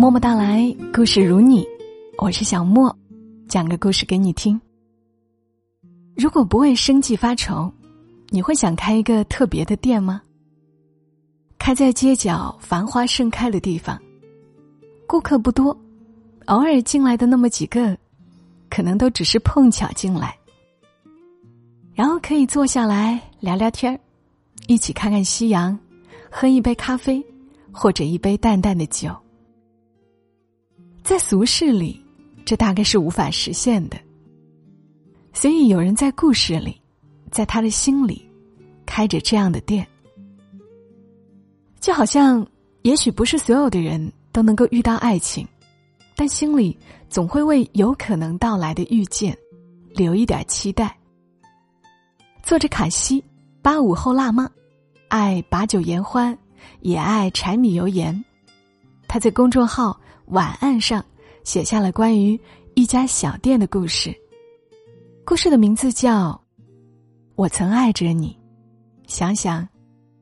默默到来，故事如你，我是小莫，讲个故事给你听。如果不为生计发愁，你会想开一个特别的店吗？开在街角繁花盛开的地方，顾客不多，偶尔进来的那么几个，可能都只是碰巧进来，然后可以坐下来聊聊天儿，一起看看夕阳，喝一杯咖啡，或者一杯淡淡的酒。在俗世里，这大概是无法实现的。所以有人在故事里，在他的心里，开着这样的店。就好像，也许不是所有的人都能够遇到爱情，但心里总会为有可能到来的遇见，留一点期待。作者卡西，八五后辣妈，爱把酒言欢，也爱柴米油盐。他在公众号。晚案上写下了关于一家小店的故事。故事的名字叫《我曾爱着你》，想想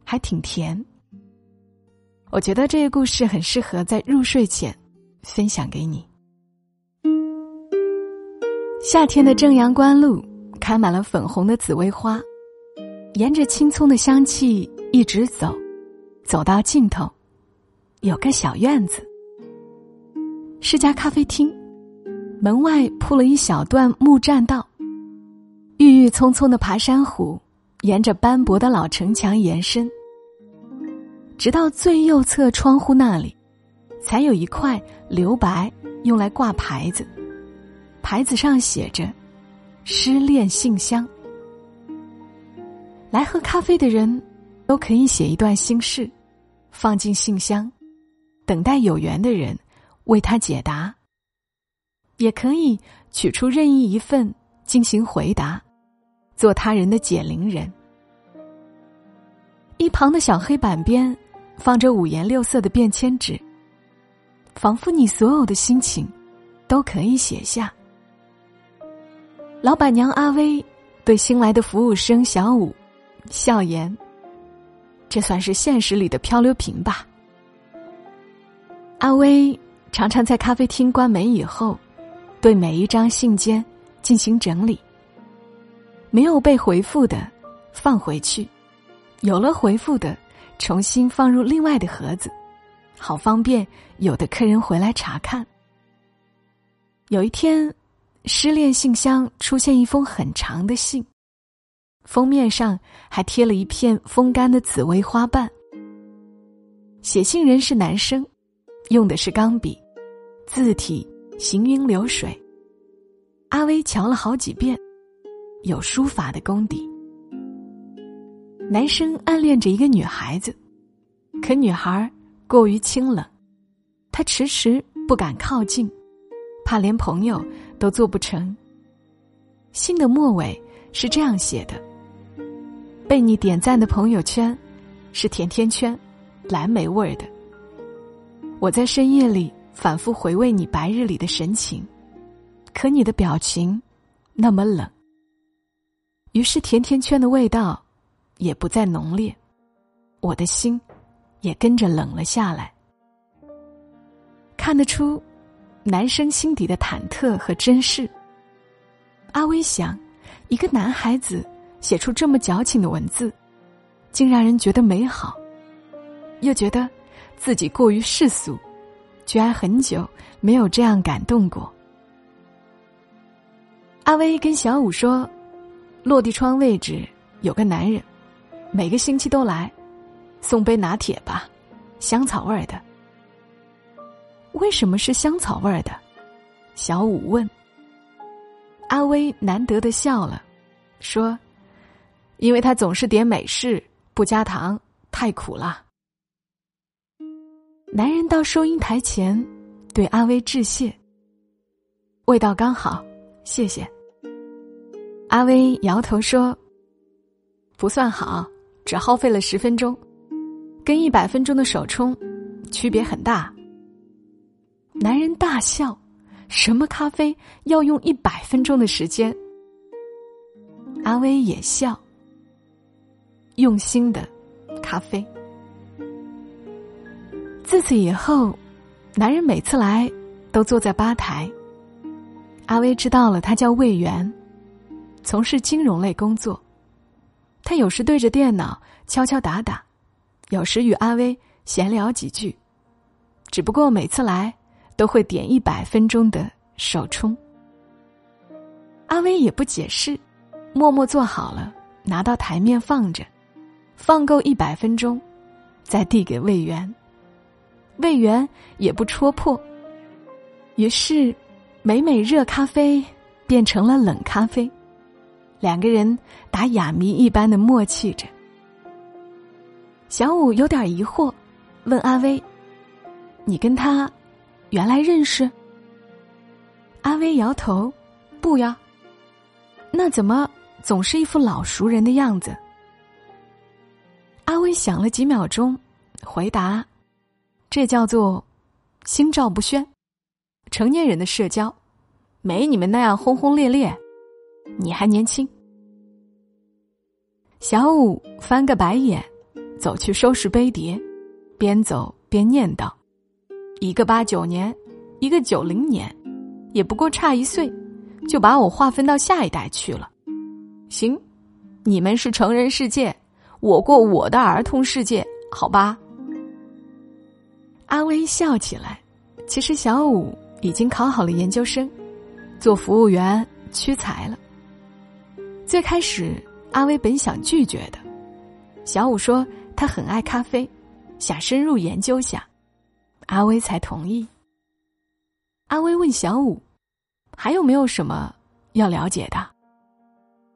还挺甜。我觉得这个故事很适合在入睡前分享给你。夏天的正阳关路开满了粉红的紫薇花，沿着青葱的香气一直走，走到尽头，有个小院子。是家咖啡厅，门外铺了一小段木栈道。郁郁葱葱的爬山虎，沿着斑驳的老城墙延伸，直到最右侧窗户那里，才有一块留白用来挂牌子。牌子上写着“失恋信箱”。来喝咖啡的人，都可以写一段心事，放进信箱，等待有缘的人。为他解答，也可以取出任意一份进行回答，做他人的解铃人。一旁的小黑板边放着五颜六色的便签纸，仿佛你所有的心情都可以写下。老板娘阿威对新来的服务生小五笑言：“这算是现实里的漂流瓶吧。”阿威。常常在咖啡厅关门以后，对每一张信笺进行整理。没有被回复的，放回去；有了回复的，重新放入另外的盒子，好方便有的客人回来查看。有一天，失恋信箱出现一封很长的信，封面上还贴了一片风干的紫薇花瓣。写信人是男生，用的是钢笔。字体行云流水，阿威瞧了好几遍，有书法的功底。男生暗恋着一个女孩子，可女孩过于清冷，他迟迟不敢靠近，怕连朋友都做不成。信的末尾是这样写的：“被你点赞的朋友圈，是甜甜圈，蓝莓味儿的。我在深夜里。”反复回味你白日里的神情，可你的表情那么冷。于是甜甜圈的味道也不再浓烈，我的心也跟着冷了下来。看得出男生心底的忐忑和珍视。阿威想，一个男孩子写出这么矫情的文字，竟让人觉得美好，又觉得自己过于世俗。居然很久没有这样感动过。阿威跟小五说：“落地窗位置有个男人，每个星期都来，送杯拿铁吧，香草味儿的。”为什么是香草味儿的？小五问。阿威难得的笑了，说：“因为他总是点美式，不加糖，太苦了。”男人到收银台前，对阿威致谢。味道刚好，谢谢。阿威摇头说：“不算好，只耗费了十分钟，跟一百分钟的手冲区别很大。”男人大笑：“什么咖啡要用一百分钟的时间？”阿威也笑：“用心的咖啡。”自此以后，男人每次来都坐在吧台。阿威知道了，他叫魏源，从事金融类工作。他有时对着电脑敲敲打打，有时与阿威闲聊几句。只不过每次来都会点一百分钟的首充。阿威也不解释，默默做好了，拿到台面放着，放够一百分钟，再递给魏源。魏源也不戳破，于是，每每热咖啡变成了冷咖啡，两个人打哑谜一般的默契着。小五有点疑惑，问阿威：“你跟他原来认识？”阿威摇头：“不呀。”那怎么总是一副老熟人的样子？阿威想了几秒钟，回答。这叫做心照不宣。成年人的社交，没你们那样轰轰烈烈。你还年轻。小五翻个白眼，走去收拾杯碟，边走边念叨：“一个八九年，一个九零年，也不过差一岁，就把我划分到下一代去了。行，你们是成人世界，我过我的儿童世界，好吧？”阿威笑起来，其实小五已经考好了研究生，做服务员屈才了。最开始，阿威本想拒绝的，小五说他很爱咖啡，想深入研究下，阿威才同意。阿威问小五，还有没有什么要了解的？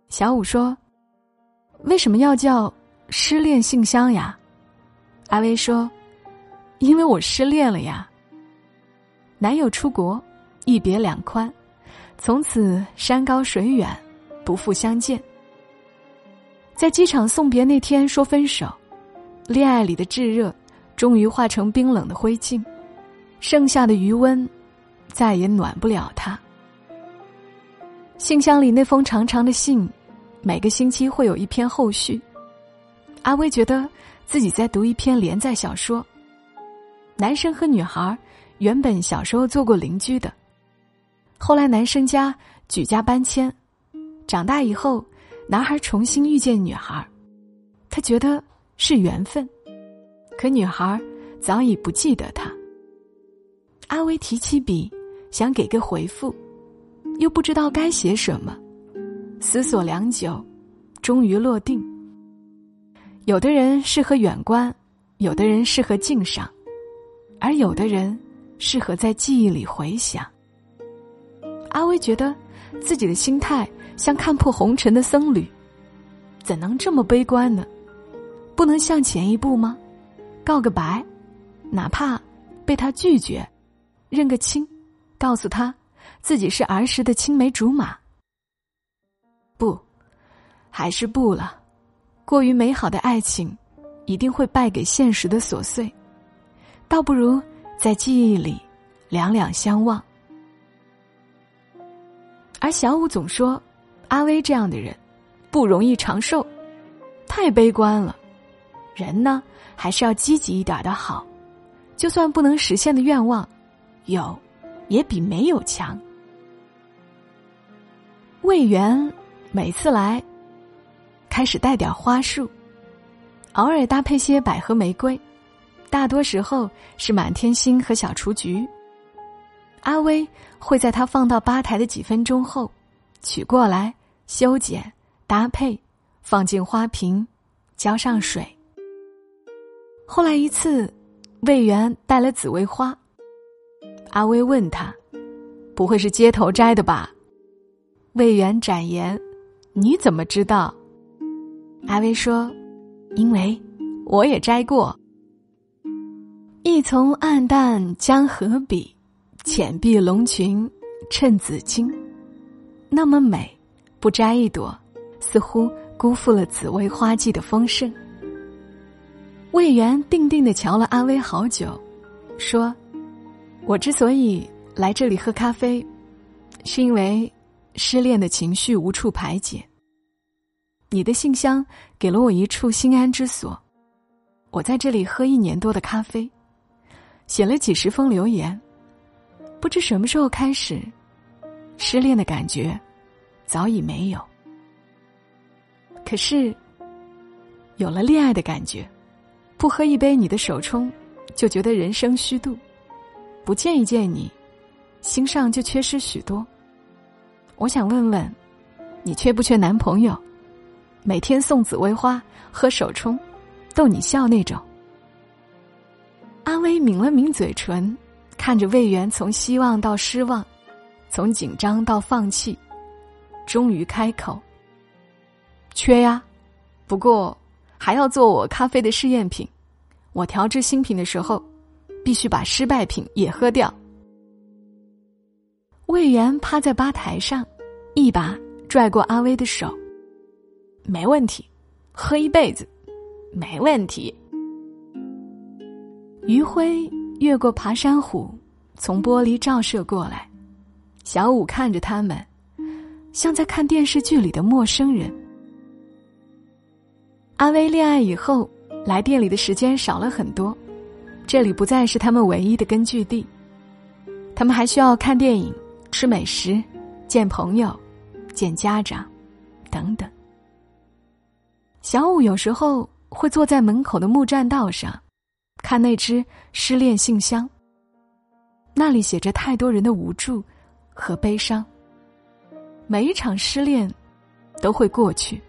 小五说，为什么要叫失恋信箱呀？阿威说。因为我失恋了呀。男友出国，一别两宽，从此山高水远，不复相见。在机场送别那天说分手，恋爱里的炙热，终于化成冰冷的灰烬，剩下的余温，再也暖不了他。信箱里那封长长的信，每个星期会有一篇后续。阿威觉得自己在读一篇连载小说。男生和女孩原本小时候做过邻居的，后来男生家举家搬迁，长大以后，男孩重新遇见女孩，他觉得是缘分，可女孩早已不记得他。阿威提起笔，想给个回复，又不知道该写什么，思索良久，终于落定。有的人适合远观，有的人适合近赏。而有的人适合在记忆里回想。阿威觉得自己的心态像看破红尘的僧侣，怎能这么悲观呢？不能向前一步吗？告个白，哪怕被他拒绝，认个亲，告诉他自己是儿时的青梅竹马。不，还是不了。过于美好的爱情，一定会败给现实的琐碎。倒不如在记忆里两两相望。而小五总说，阿威这样的人不容易长寿，太悲观了。人呢，还是要积极一点的好。就算不能实现的愿望，有也比没有强。魏源每次来，开始带点花束，偶尔搭配些百合玫瑰。大多时候是满天星和小雏菊。阿威会在他放到吧台的几分钟后，取过来修剪、搭配，放进花瓶，浇上水。后来一次，魏源带了紫薇花，阿威问他：“不会是街头摘的吧？”魏源展言：“你怎么知道？”阿威说：“因为我也摘过。”一丛暗淡江河笔，浅碧龙裙衬紫金，那么美，不摘一朵，似乎辜负了紫薇花季的丰盛。魏源定定的瞧了阿威好久，说：“我之所以来这里喝咖啡，是因为失恋的情绪无处排解。你的信箱给了我一处心安之所，我在这里喝一年多的咖啡。”写了几十封留言，不知什么时候开始，失恋的感觉早已没有。可是，有了恋爱的感觉，不喝一杯你的手冲，就觉得人生虚度；不见一见你，心上就缺失许多。我想问问，你缺不缺男朋友？每天送紫薇花、喝手冲，逗你笑那种。阿威抿了抿嘴唇，看着魏源从希望到失望，从紧张到放弃，终于开口：“缺呀，不过还要做我咖啡的试验品。我调制新品的时候，必须把失败品也喝掉。”魏源趴在吧台上，一把拽过阿威的手：“没问题，喝一辈子，没问题。”余晖越过爬山虎，从玻璃照射过来。小五看着他们，像在看电视剧里的陌生人。阿威恋爱以后，来店里的时间少了很多，这里不再是他们唯一的根据地。他们还需要看电影、吃美食、见朋友、见家长，等等。小五有时候会坐在门口的木栈道上。看那只失恋信箱，那里写着太多人的无助和悲伤。每一场失恋都会过去，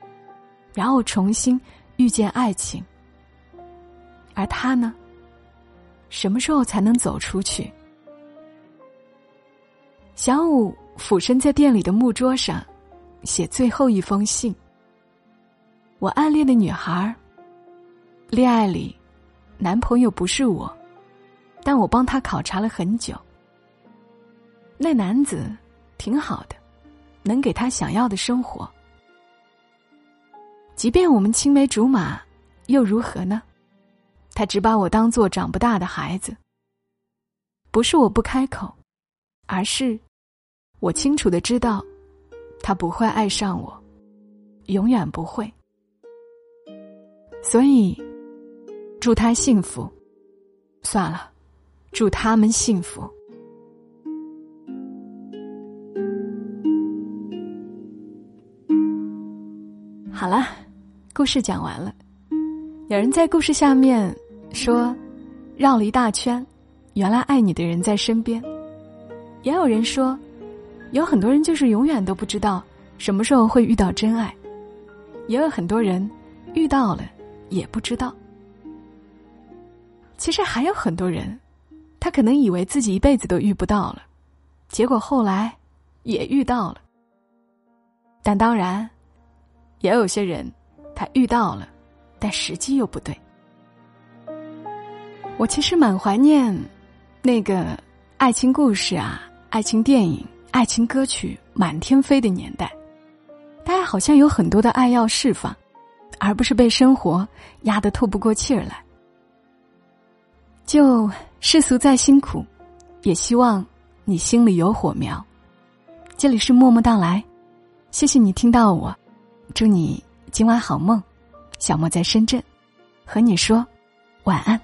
然后重新遇见爱情。而他呢，什么时候才能走出去？小五俯身在店里的木桌上，写最后一封信。我暗恋的女孩，恋爱里。男朋友不是我，但我帮他考察了很久。那男子挺好的，能给他想要的生活。即便我们青梅竹马，又如何呢？他只把我当做长不大的孩子。不是我不开口，而是我清楚的知道，他不会爱上我，永远不会。所以。祝他幸福。算了，祝他们幸福。好了，故事讲完了。有人在故事下面说：“绕了一大圈，原来爱你的人在身边。”也有人说：“有很多人就是永远都不知道什么时候会遇到真爱。”也有很多人遇到了也不知道。其实还有很多人，他可能以为自己一辈子都遇不到了，结果后来也遇到了。但当然，也有些人他遇到了，但时机又不对。我其实蛮怀念那个爱情故事啊、爱情电影、爱情歌曲满天飞的年代，大家好像有很多的爱要释放，而不是被生活压得透不过气儿来。就世俗再辛苦，也希望你心里有火苗。这里是默默到来，谢谢你听到我，祝你今晚好梦。小莫在深圳，和你说晚安。